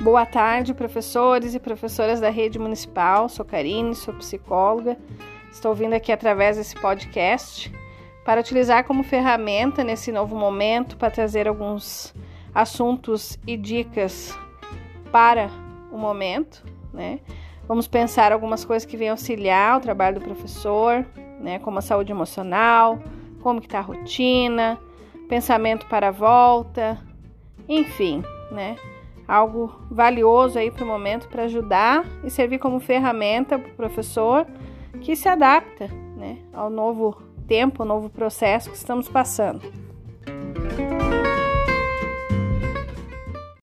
Boa tarde, professores e professoras da rede municipal. Sou Karine, sou psicóloga. Estou vindo aqui através desse podcast para utilizar como ferramenta nesse novo momento para trazer alguns assuntos e dicas para o momento, né? Vamos pensar algumas coisas que vêm auxiliar o trabalho do professor, né? Como a saúde emocional, como que está a rotina, pensamento para a volta, enfim, né? Algo valioso aí para o momento para ajudar e servir como ferramenta para o professor que se adapta né, ao novo tempo, ao novo processo que estamos passando.